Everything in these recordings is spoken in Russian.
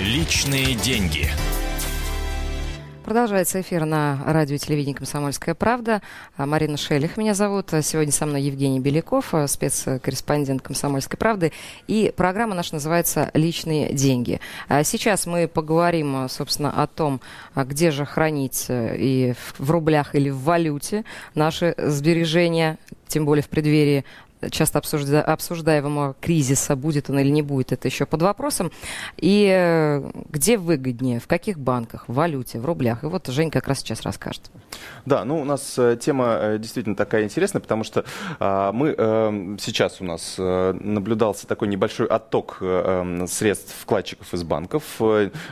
Личные деньги. Продолжается эфир на радио и телевидении «Комсомольская правда». А, Марина Шелих меня зовут. Сегодня со мной Евгений Беляков, а, спецкорреспондент «Комсомольской правды». И программа наша называется «Личные деньги». А сейчас мы поговорим, собственно, о том, где же хранить и в рублях или в валюте наши сбережения, тем более в преддверии часто обсужда обсуждаемого кризиса, будет он или не будет, это еще под вопросом. И э, где выгоднее, в каких банках, в валюте, в рублях. И вот Жень как раз сейчас расскажет. Да, ну у нас э, тема э, действительно такая интересная, потому что а, мы сейчас у нас наблюдался такой небольшой отток а, средств вкладчиков из банков.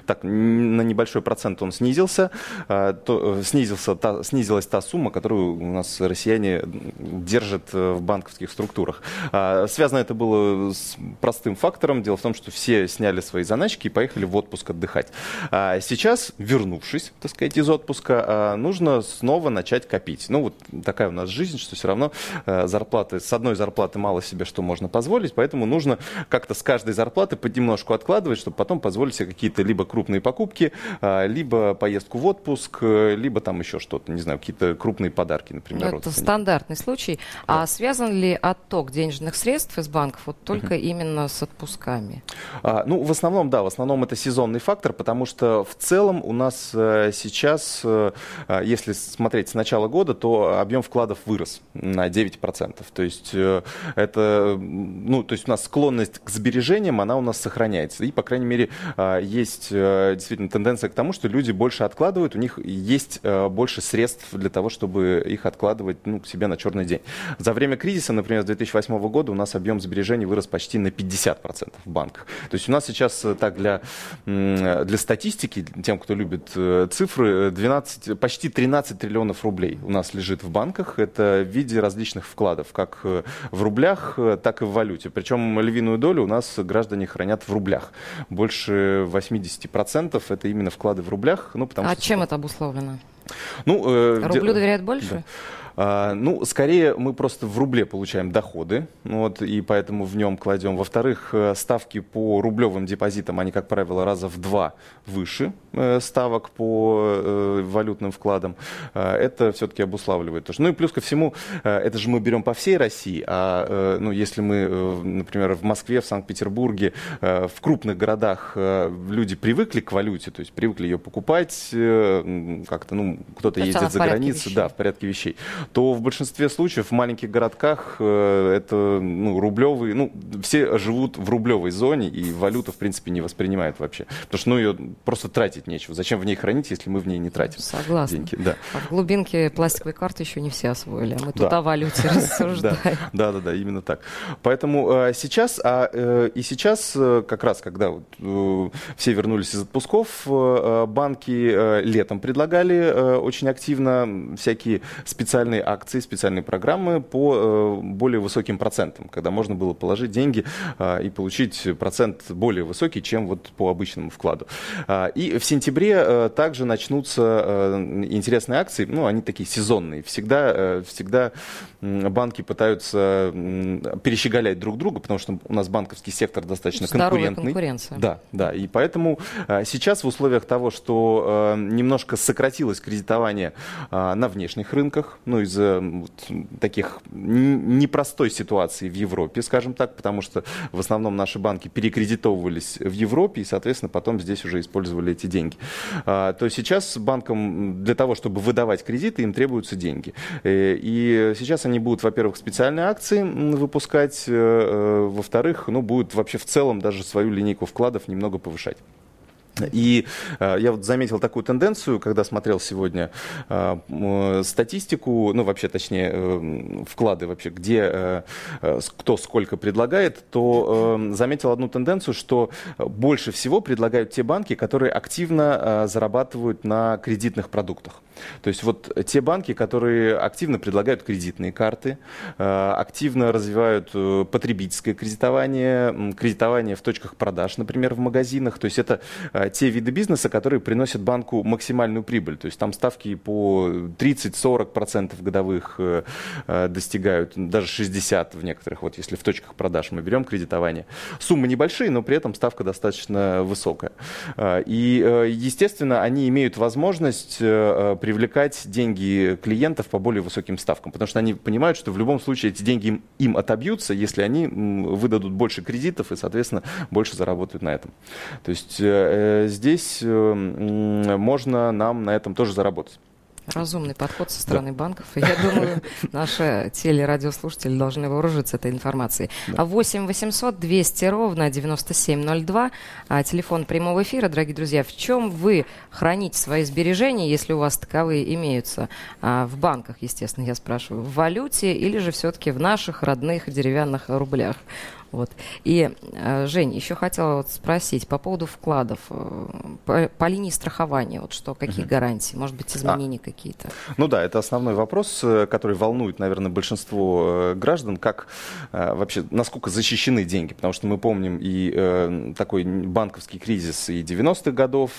Так, на небольшой процент он снизился. Снизился та, снизилась та сумма, которую у нас россияне держат в банковских структурах структурах. А, связано это было с простым фактором. Дело в том, что все сняли свои заначки и поехали в отпуск отдыхать. А сейчас, вернувшись, так сказать, из отпуска, а, нужно снова начать копить. Ну, вот такая у нас жизнь, что все равно зарплаты, с одной зарплаты мало себе что можно позволить, поэтому нужно как-то с каждой зарплаты понемножку откладывать, чтобы потом позволить себе какие-то либо крупные покупки, либо поездку в отпуск, либо там еще что-то, не знаю, какие-то крупные подарки, например. Это стандартный случай. Да. А связан ли от отток денежных средств из банков вот только uh-huh. именно с отпусками? А, ну, в основном, да, в основном это сезонный фактор, потому что в целом у нас э, сейчас, э, а, если смотреть с начала года, то объем вкладов вырос на 9%. То есть э, это, ну, то есть у нас склонность к сбережениям, она у нас сохраняется. И, по крайней мере, э, есть э, действительно тенденция к тому, что люди больше откладывают, у них есть э, больше средств для того, чтобы их откладывать ну, к себе на черный день. За время кризиса, например, 2008 года у нас объем сбережений вырос почти на 50% в банках. То есть у нас сейчас э, так для, для статистики, тем, кто любит э, цифры, 12, почти 13 триллионов рублей у нас лежит в банках. Это в виде различных вкладов, как э, в рублях, так и в валюте. Причем львиную долю у нас граждане хранят в рублях. Больше 80% это именно вклады в рублях. Ну, потому а что... чем это обусловлено? Ну, э, Рублю доверяют больше? Да. А, ну, скорее мы просто в рубле получаем доходы, вот, и поэтому в нем кладем. Во-вторых, э, ставки по рублевым депозитам, они, как правило, раза в два выше э, ставок по э, валютным вкладам. Это все-таки обуславливает тоже. Ну и плюс ко всему, это же мы берем по всей России, а ну, если мы, например, в Москве, в Санкт-Петербурге, в крупных городах люди привыкли к валюте, то есть привыкли ее покупать, как-то, ну, кто-то ездит за границу, да, в порядке вещей, то в большинстве случаев в маленьких городках э, это ну, рублевый, ну, все живут в рублевой зоне, и валюту, в принципе, не воспринимают вообще. Потому что, ну, ее просто тратить нечего. Зачем в ней хранить, если мы в ней не тратим Согласна. деньги? Да. А в глубинке пластиковой карты еще не все освоили, а мы тут да. о валюте рассуждаем. Да, да, да, именно так. Поэтому э, сейчас, а, э, и сейчас, как раз, когда все вернулись из отпусков, банки летом предлагали очень активно всякие специальные специальные акции, специальные программы по э, более высоким процентам, когда можно было положить деньги э, и получить процент более высокий, чем вот по обычному вкладу. Э, и в сентябре также начнутся интересные акции, ну, они такие сезонные. Всегда, всегда банки пытаются перещеголять друг друга, потому что у нас банковский сектор достаточно Здоровая конкурентный. конкуренция. Да, да. И поэтому сейчас в условиях того, что немножко сократилось кредитование на внешних рынках, ну, из вот, таких непростой ситуации в Европе, скажем так, потому что в основном наши банки перекредитовывались в Европе и, соответственно, потом здесь уже использовали эти деньги. А, то сейчас банкам для того, чтобы выдавать кредиты, им требуются деньги. Э, и сейчас они будут, во-первых, специальные акции выпускать, э, э, во-вторых, ну, будут вообще в целом даже свою линейку вкладов немного повышать. И э, я вот заметил такую тенденцию, когда смотрел сегодня э, статистику, ну вообще точнее э, вклады вообще, где э, э кто сколько предлагает, то э, заметил одну тенденцию, что больше всего предлагают те банки, которые активно э, зарабатывают на кредитных продуктах. То есть вот те банки, которые активно предлагают кредитные карты, э, активно развивают э, потребительское кредитование, кредитование в точках продаж, например, в магазинах. То есть это э, те виды бизнеса, которые приносят банку максимальную прибыль. То есть там ставки по 30-40% годовых достигают, даже 60 в некоторых, вот если в точках продаж мы берем кредитование. Суммы небольшие, но при этом ставка достаточно высокая. И, естественно, они имеют возможность привлекать деньги клиентов по более высоким ставкам, потому что они понимают, что в любом случае эти деньги им, им отобьются, если они выдадут больше кредитов и, соответственно, больше заработают на этом. То есть э, э здесь э, можно нам на этом тоже заработать. Разумный подход со стороны да. банков. Я думаю, наши телерадиослушатели должны вооружиться этой информацией. Да. 8 800 200 ровно 9702. А, телефон прямого эфира. Дорогие друзья, в чем вы храните свои сбережения, если у вас таковые имеются? А, в банках, естественно, я спрашиваю. В валюте или же все-таки в наших родных деревянных рублях? Вот. И, э, Жень, еще хотела вот спросить по поводу вкладов, э, по, по линии страхования, вот что, какие угу. гарантии, может быть, изменения а. какие-то? Ну да, это основной вопрос, э, который волнует, наверное, большинство граждан, как вообще, насколько защищены деньги, потому что мы помним и такой банковский кризис и 90-х годов,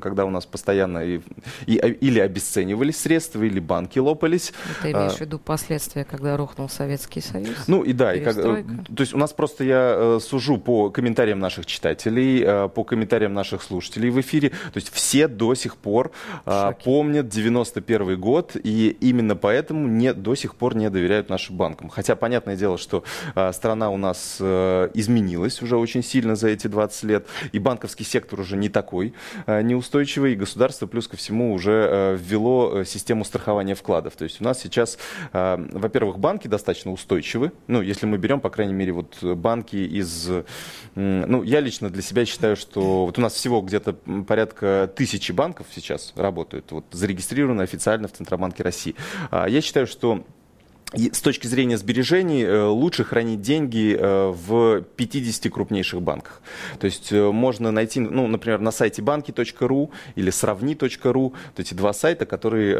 когда у нас постоянно и, и, или обесценивались средства, или банки лопались. Ты имеешь а. в виду последствия, когда рухнул Советский Союз? Ну и да, и как, то есть у нас нас просто я э, сужу по комментариям наших читателей, э, по комментариям наших слушателей в эфире. То есть все до сих пор э, помнят 91 год, и именно поэтому не, до сих пор не доверяют нашим банкам. Хотя, понятное дело, что страна у нас изменилась уже очень сильно за эти 20 лет, и банковский сектор уже не такой неустойчивый, и государство плюс ко всему уже ввело систему страхования вкладов. То есть у нас сейчас, во-первых, банки достаточно устойчивы, ну, если мы берем, по крайней мере, вот банки из... Ну, я лично для себя считаю, что вот у нас всего где-то порядка тысячи банков сейчас работают, вот зарегистрированы официально в Центробанке России. А я считаю, что и с точки зрения сбережений э, лучше хранить деньги э, в 50 крупнейших банках. То есть э, можно найти, ну, например, на сайте банки.ру или сравни.ру, вот эти два сайта, которые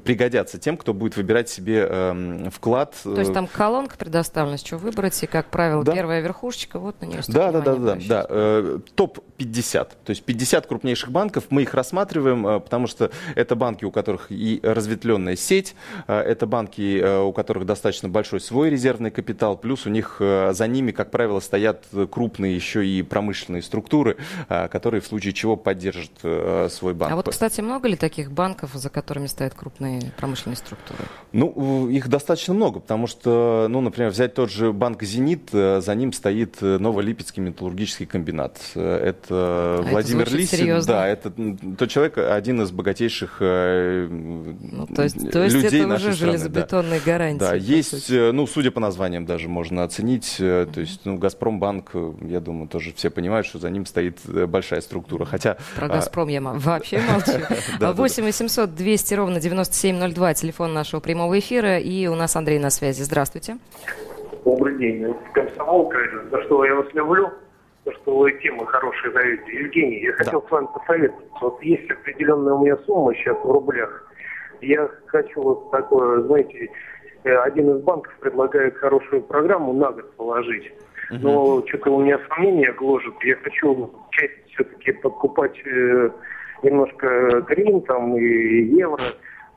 пригодятся тем, кто будет выбирать себе эм, вклад. То есть там колонка предоставлена, что выбрать, и, как правило, да. первая верхушечка, вот на нее Да, да, да, да, да. Топ-50. То есть 50 крупнейших банков, мы их рассматриваем, потому что это банки, у которых и разветвленная сеть, это банки, у которых достаточно большой свой резервный капитал, плюс у них э, за ними, как правило, стоят крупные еще и промышленные структуры, э, которые в случае чего поддержат э, свой банк. А вот, кстати, много ли таких банков, за которыми стоят крупные промышленные структуры? Ну, их достаточно много, потому что, ну, например, взять тот же банк «Зенит», за ним стоит Новолипецкий металлургический комбинат. Это а Владимир это Лисин. Серьезно? Да, это тот человек, один из богатейших ну, то есть, то есть людей это уже страны. железобетонные да. гарантии. Да, есть, э, ну, судя по названиям даже можно оценить, то есть, ну, Газпромбанк, э, я думаю, тоже все понимают, что за ним стоит большая структура, хотя... Про Газпром я вообще молчу. 8 800 200 ровно 9702, телефон нашего прямого эфира, и у нас Андрей на связи. Здравствуйте. Добрый день. Комсомолка, за что я вас люблю что вы темы хорошие даете. Евгений, я хотел да. с вами посоветоваться. Вот есть определенная у меня сумма сейчас в рублях. Я хочу вот такое, знаете, Э, один из банков предлагает хорошую программу на год положить. Но что-то у меня сомнения гложет. Я хочу часть все-таки подкупать э, немножко гривен там и евро.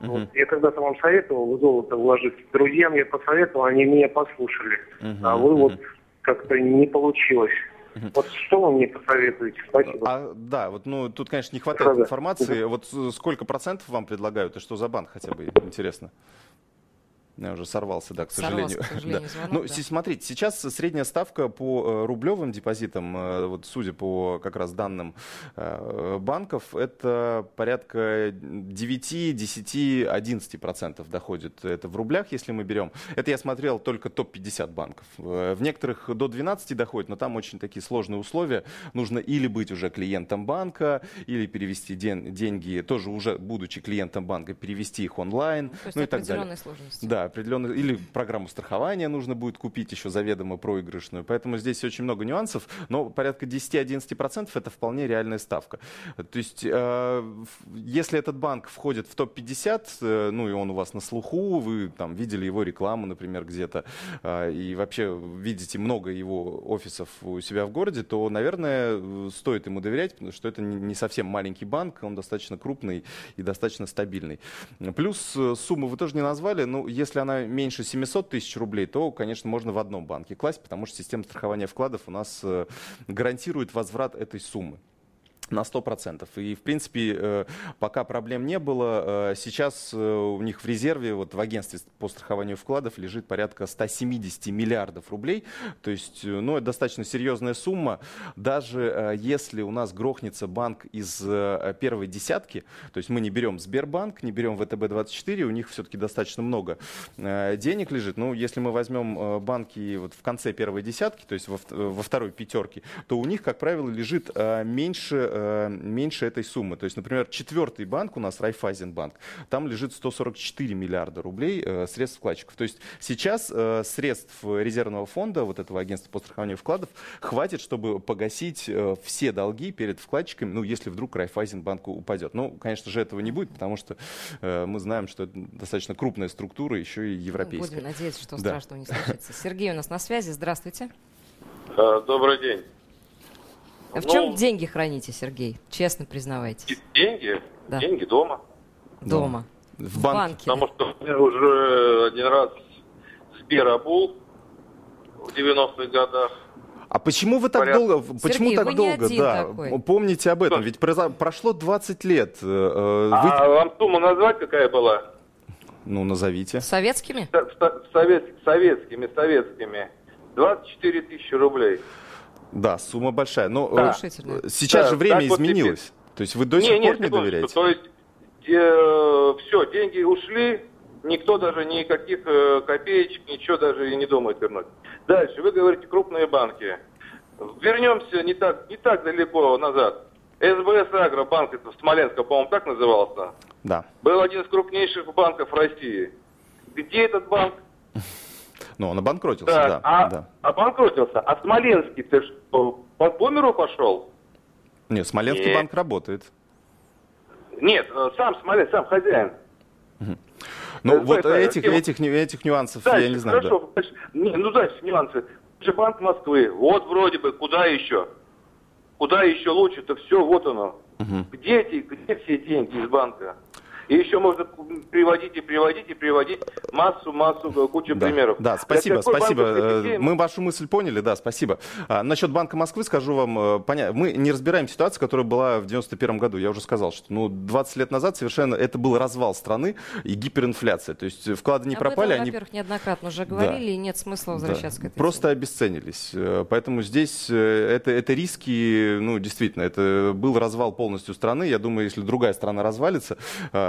Uh-huh. Вот. Я когда-то вам советовал в золото вложить. Друзьям я посоветовал, они меня послушали. Uh-huh. А вы uh-huh. вот как-то не получилось. Вот что вы мне посоветуете? Спасибо. А, да, вот ну тут, конечно, не хватает да, информации. Вот сколько процентов вам предлагают и что за банк хотя бы интересно? Я уже сорвался, да, к сожалению. Сорвался, к сожалению да. звонок, ну, да. смотрите, сейчас средняя ставка по э, рублевым депозитам, э, вот судя по как раз данным э, банков, это порядка 9, 10, 11 процентов доходит. Это в рублях, если мы берем. Это я смотрел только топ-50 банков. В некоторых до 12 доходит, но там очень такие сложные условия. Нужно или быть уже клиентом банка, или перевести ден- деньги, тоже уже будучи клиентом банка, перевести их онлайн. То есть ну и так далее. Сложности. Да, определенную, или программу страхования нужно будет купить еще заведомо проигрышную. Поэтому здесь очень много нюансов, но порядка 10-11% это вполне реальная ставка. То есть, э, если этот банк входит в топ-50, э, ну и он у вас на слуху, вы там видели его рекламу, например, где-то, э, и вообще видите много его офисов у себя в городе, то, наверное, стоит ему доверять, потому что это не совсем маленький банк, он достаточно крупный и достаточно стабильный. Плюс сумму вы тоже не назвали, ну, если она меньше 700 тысяч рублей, то, конечно, можно в одном банке класть, потому что система страхования вкладов у нас э, гарантирует возврат этой суммы на 100%. И, в принципе, э, пока проблем не было, э, сейчас э, у них в резерве, вот в агентстве по страхованию вкладов лежит порядка 170 миллиардов рублей. То есть, ну, это достаточно серьезная сумма. Даже если у нас грохнется банк из первой десятки, то есть мы не берем Сбербанк, не берем ВТБ-24, у них все-таки достаточно много денег лежит. Ну, если мы возьмем банки вот в конце первой десятки, то есть во, второй пятерке, то у них, как правило, лежит меньше э, меньше этой суммы. То есть, например, четвертый банк у нас, Райфайзенбанк, там лежит 144 миллиарда рублей э, средств вкладчиков. То есть сейчас э, средств резервного фонда, вот этого агентства по страхованию вкладов, хватит, чтобы погасить э, все долги перед вкладчиками, ну, если вдруг Райфайзенбанку упадет. Ну, конечно же, этого не будет, потому что э, мы знаем, что это достаточно крупная структура, еще и европейская. Будем надеяться, что да. страшного не случится. Сергей у нас на связи. Здравствуйте. Добрый день. А в ну, чем деньги храните, Сергей? Честно признавайтесь. Деньги? Да. Деньги дома. Дома. В, в банке. Потому что я уже один раз Сбер обул в 90-х годах. А почему вы так Порядка. долго? Почему Сергей, так долго? да. Такой. Помните об этом? Что? Ведь прошло 20 лет. Э, э, а вы... вам сумму назвать какая была? Ну, назовите. Советскими? Совет, советскими, советскими. 24 тысячи рублей. Да, сумма большая. Но да. Э, сейчас да, же время изменилось. Вот То есть вы до сих не, пор не, не доверяете? То есть э, все, деньги ушли, никто даже никаких э, копеечек, ничего даже и не думает вернуть. Дальше, вы говорите крупные банки. Вернемся не так, не так далеко назад. СБС Агробанк, это в Смоленске, по-моему, так назывался. Да. Был один из крупнейших банков России. Где этот банк? Ну, он обанкротился, так, да. А, да. Обанкротился. А Смоленский, ты что, по миру пошел? Нет, Смоленский Нет. банк работает. Нет, э, сам Смоленский, сам хозяин. Угу. Ну, вот это, этих, этих, этих нюансов дальше, я не знаю. Хорошо, да. не, ну дальше нюансы. же Банк Москвы, вот вроде бы, куда еще? Куда еще лучше-то все, вот оно. Угу. Где эти, где все деньги из банка? И еще можно приводить и приводить и приводить массу-массу, э, кучу да, примеров. Да, спасибо, спасибо. Э, мы вашу мысль поняли, да, спасибо. А, насчет Банка Москвы скажу вам, э, поня... мы не разбираем ситуацию, которая была в 91 году. Я уже сказал, что ну, 20 лет назад совершенно это был развал страны и гиперинфляция. То есть вклады не Об пропали. Этом, они... во-первых, неоднократно уже говорили, да. и нет смысла возвращаться да. к этой Просто обесценились. Поэтому здесь это, это риски, ну, действительно, это был развал полностью страны. Я думаю, если другая страна развалится,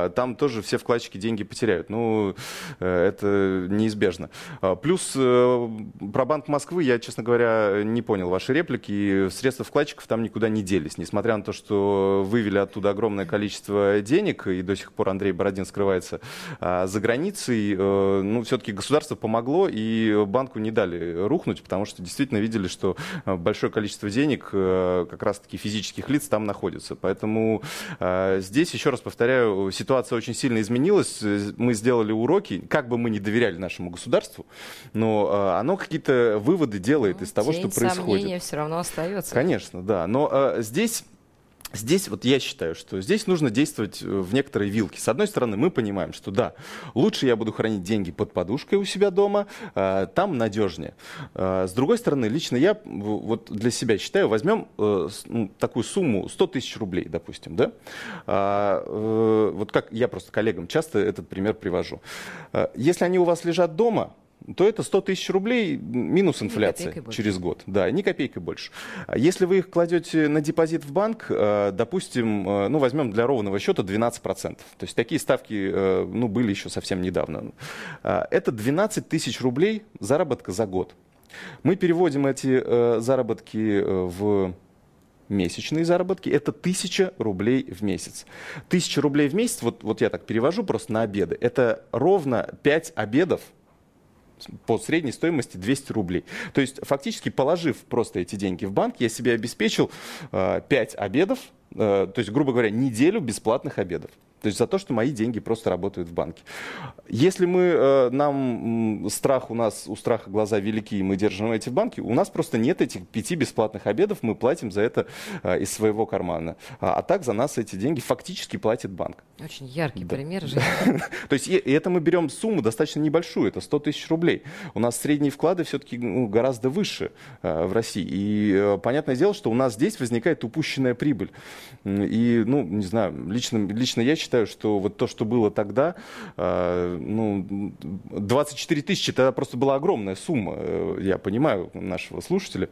там тоже все вкладчики деньги потеряют. Ну, э, это неизбежно. А, плюс э, про Банк Москвы я, честно говоря, не понял ваши реплики. Средства вкладчиков там никуда не делись. Несмотря на то, что вывели оттуда огромное количество денег, и до сих пор Андрей Бородин скрывается а, за границей, э, ну, все-таки государство помогло, и банку не дали рухнуть, потому что действительно видели, что большое количество денег как раз-таки физических лиц там находится. Поэтому здесь, еще раз повторяю, ситуация ситуация очень сильно изменилась, мы сделали уроки, как бы мы не доверяли нашему государству, но э, оно какие-то выводы делает ну, из того, что происходит. все равно остается. Конечно, да. Но э, здесь Здесь вот я считаю, что здесь нужно действовать э, в некоторой вилке. С одной стороны, мы понимаем, что да, лучше я буду хранить деньги под подушкой у себя дома, э, там надежнее. Э, с другой стороны, лично я вот для себя считаю, возьмем ну, такую сумму 100 тысяч рублей, допустим, да? Вот как я просто коллегам часто этот пример привожу. Если они у вас лежат дома, то это 100 тысяч рублей минус инфляция через год. Да, ни копейки больше. Если вы их кладете на депозит в банк, э, допустим, э, ну, возьмем для ровного счета 12%. То есть такие ставки э, ну, были еще совсем недавно. Это 12 тысяч рублей заработка за год. Мы переводим эти заработки в месячные заработки, это 1000 рублей в месяц. 1000 рублей в месяц, вот, вот я так перевожу просто на обеды, это ровно 5 обедов по средней стоимости 200 рублей. То есть фактически положив просто эти деньги в банк, я себе обеспечил э, 5 обедов, э, то есть, грубо говоря, неделю бесплатных обедов. То есть за то, что мои деньги просто работают в банке. Если мы, э, нам страх у нас, у страха глаза велики, и мы держим эти в банке, у нас просто нет этих пяти бесплатных обедов, мы платим за это э, из своего кармана. А, а так за нас эти деньги фактически платит банк. Очень яркий да. пример же. То есть и это мы берем сумму достаточно небольшую, это 100 тысяч рублей. У нас средние вклады все-таки ну, гораздо выше э, в России. И понятное дело, что у нас здесь возникает упущенная прибыль. И, ну, не знаю, лично, лично я считаю, что вот то, что было тогда, э, ну, 24 тысячи, это просто была огромная сумма, э, я понимаю нашего слушателя.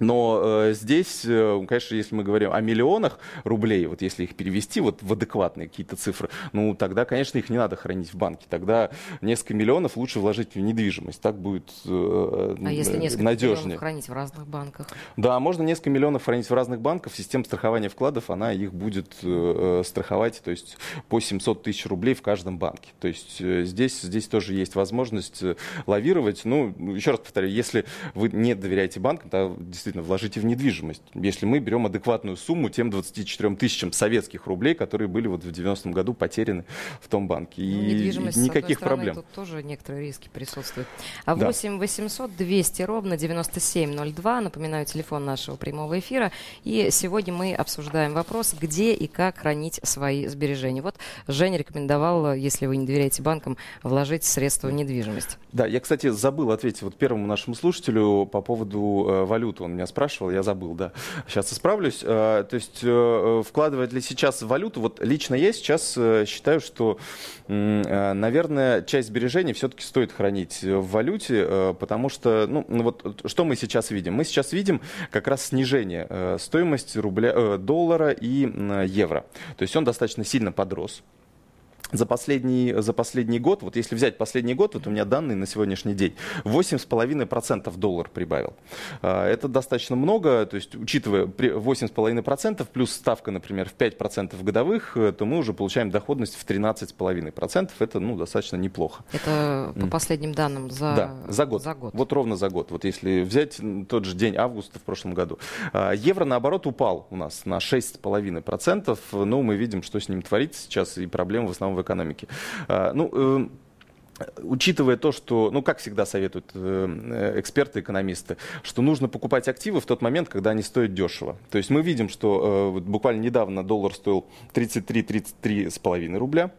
Но э, здесь, э, конечно, если мы говорим о миллионах рублей, вот если их перевести вот в адекватные какие-то цифры, ну тогда, конечно, их не надо хранить в банке. Тогда несколько миллионов лучше вложить в недвижимость. Так будет э, а если несколько надежнее. миллионов хранить в разных банках? Да, можно несколько миллионов хранить в разных банках. Система страхования вкладов, она их будет э, страховать, то есть по 700 тысяч рублей в каждом банке. То есть э, здесь, здесь тоже есть возможность э, лавировать. Ну, еще раз повторяю, если вы не доверяете банкам, то действительно вложите в недвижимость. Если мы берем адекватную сумму тем 24 тысячам советских рублей, которые были вот в 90-м году потеряны в том банке. И ну, никаких стороны, проблем. Тут тоже некоторые риски присутствуют. А 8 800 200 ровно 9702. Напоминаю, телефон нашего прямого эфира. И сегодня мы обсуждаем вопрос, где и как хранить свои сбережения. Вот Женя рекомендовал, если вы не доверяете банкам, вложить средства в недвижимость. Да, я, кстати, забыл ответить вот первому нашему слушателю по поводу э, валюты. Он меня спрашивал, я забыл, да. Сейчас исправлюсь. Э, то есть э, вкладывать ли сейчас в валюту? Вот лично я сейчас э, считаю, что, наверное, часть сбережений все-таки стоит хранить в валюте, потому что, ну, ну, вот что мы сейчас видим? Мы сейчас видим как раз снижение стоимости рубля, доллара и евро. То есть он достаточно сильно подрос за последний, за последний год, вот если взять последний год, вот у меня данные на сегодняшний день, 8,5% доллар прибавил. А, это достаточно много, то есть учитывая 8,5% плюс ставка, например, в 5% годовых, э, то мы уже получаем доходность в 13,5%. Это ну, достаточно неплохо. Это по последним данным за, да, за, год. за год. Вот ровно за год. Вот если взять тот же день августа в прошлом году. А, евро, наоборот, упал у нас на 6,5%. Ну, мы видим, что с ним творится сейчас, и проблемы в основном в экономике. А, ну, э, учитывая то, что, ну, как всегда советуют э, эксперты, экономисты, что нужно покупать активы в тот момент, когда они стоят дешево. То есть мы видим, что э, буквально недавно доллар стоил 33-33,5 рубля.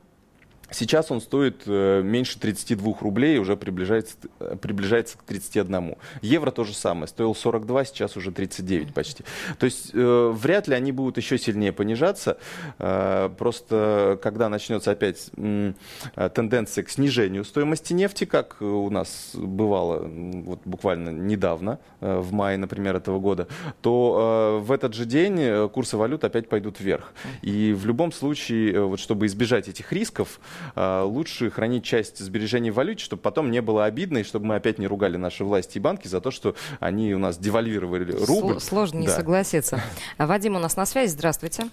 Сейчас он стоит э, меньше 32 рублей, уже приближается, э, приближается к 31. Евро то же самое, стоил 42, сейчас уже 39 почти. То есть э, вряд ли они будут еще сильнее понижаться. Э, просто когда начнется опять э, тенденция к снижению стоимости нефти, как у нас бывало вот, буквально недавно, э, в мае, например, этого года, то э, в этот же день э, курсы валют опять пойдут вверх. И в любом случае, э, вот, чтобы избежать этих рисков, лучше хранить часть сбережений в валюте, чтобы потом не было обидно, и чтобы мы опять не ругали наши власти и банки за то, что они у нас девальвировали рубль. Сложно не согласиться. Вадим у нас на связи. Здравствуйте.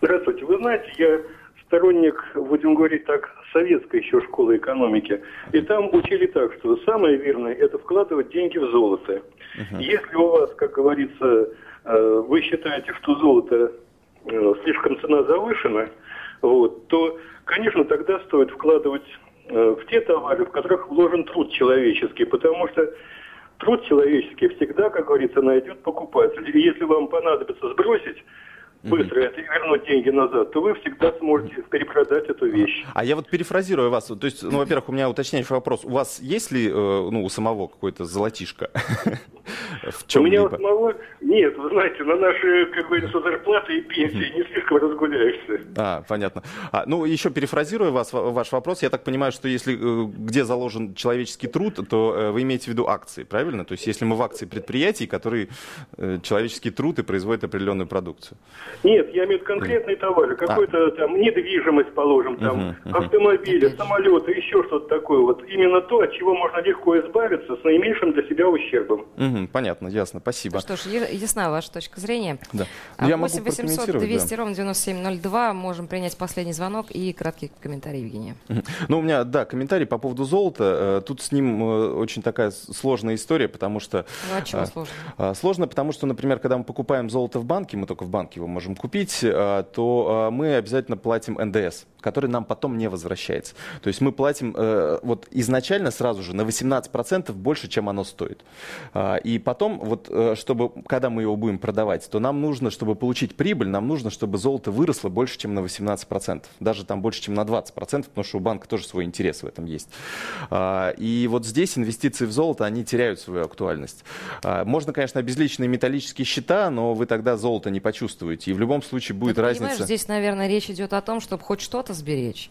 Здравствуйте. Вы знаете, я сторонник, будем говорить так, советской еще школы экономики. И там учили так, что самое верное – это вкладывать деньги в золото. Uh-huh. Если у вас, как говорится, э, вы считаете, что золото э, слишком цена завышена, вот, то Конечно, тогда стоит вкладывать э, в те товары, в которых вложен труд человеческий, потому что труд человеческий всегда, как говорится, найдет покупатель. И если вам понадобится сбросить быстро это вернуть деньги назад, то вы всегда сможете перепродать эту вещь. А я вот перефразирую вас. То есть, ну, во-первых, у меня уточняющий вопрос. У вас есть ли, э, ну, у самого какой-то золотишко? В чем У меня у самого нет. Вы знаете, на наши, как говорится, зарплаты и пенсии не слишком разгуляешься. А, понятно. А, ну, еще перефразируя вас, ваш вопрос, я так понимаю, что если э, где заложен человеческий труд, то э, вы имеете в виду акции, правильно? То есть, если мы в акции предприятий, которые человеческий труд и производят определенную продукцию. Нет, я имею в виду конкретные товары, А. какой-то там недвижимость, положим, там, мгм. автомобили, самолеты, еще что-то такое. Вот именно то, от чего можно легко избавиться с наименьшим для себя ущербом. Мгм, понятно, ясно, спасибо. Ну что ж, ясна ваша точка зрения. Да. А Ну, я могу 8 800 прокомментировать, 200 да. ровно 9702. Можем принять последний звонок и краткий комментарий Евгения. Ну, у меня, да, комментарий по поводу золота. Э, Тут с ним э, очень такая сложная история, потому что... Ну, от чего а, сложно? а, Сложно, потому что, например, когда мы покупаем золото в банке, мы только в банке его можем купить, а, то а, мы обязательно платим НДС, который нам потом не возвращается. То есть мы платим э, вот изначально сразу же на 18% больше, чем оно стоит. А, И потом, вот, э, чтобы, когда мы его будем продавать, то нам нужно, чтобы получить прибыль, нам нужно, чтобы золото выросло больше, чем на 18%. Даже там больше, чем на 20%, потому что у банка тоже свой интерес в этом есть. А, И вот здесь инвестиции в золото, они теряют свою актуальность. А, Можно, конечно, обезличенные металлические счета, но вы тогда золото не почувствуете. И в любом случае будет ты разница. Понимаешь, здесь, наверное, речь идет о том, чтобы хоть что-то сберечь.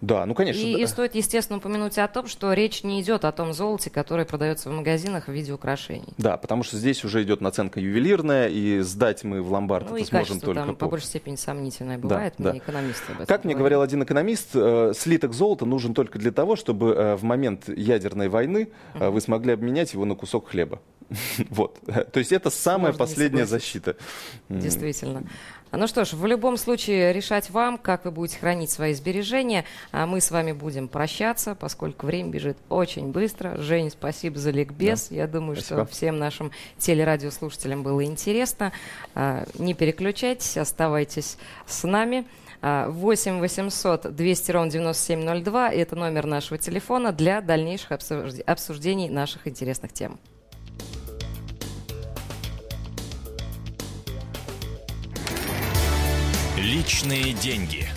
Да, ну конечно. И, да. и стоит, естественно, упомянуть о том, что речь не идет о том золоте, которое продается в магазинах в виде украшений. Да, потому что здесь уже идет наценка ювелирная, и сдать мы в ломбард Ну это и сможем только там по по... большей степени сомнительное бывает. да. Мне экономисты об этом Как мне говорят. говорил один экономист, э, слиток золота нужен только для того, чтобы э, в момент ядерной войны э, вы смогли обменять его на кусок хлеба. Вот. То есть это самая Можно последняя защита. Действительно. Ну что ж, в любом случае решать вам, как вы будете хранить свои сбережения. А мы с вами будем прощаться, поскольку время бежит очень быстро. Жень, спасибо за ликбез. Я думаю, Спасибо. что всем нашим телерадиослушателям было интересно. А, Не переключайтесь, оставайтесь с нами. А, 8 800 200 ровно 9702 – это номер нашего телефона для дальнейших обсужд- обсуждений наших интересных тем. Личные деньги.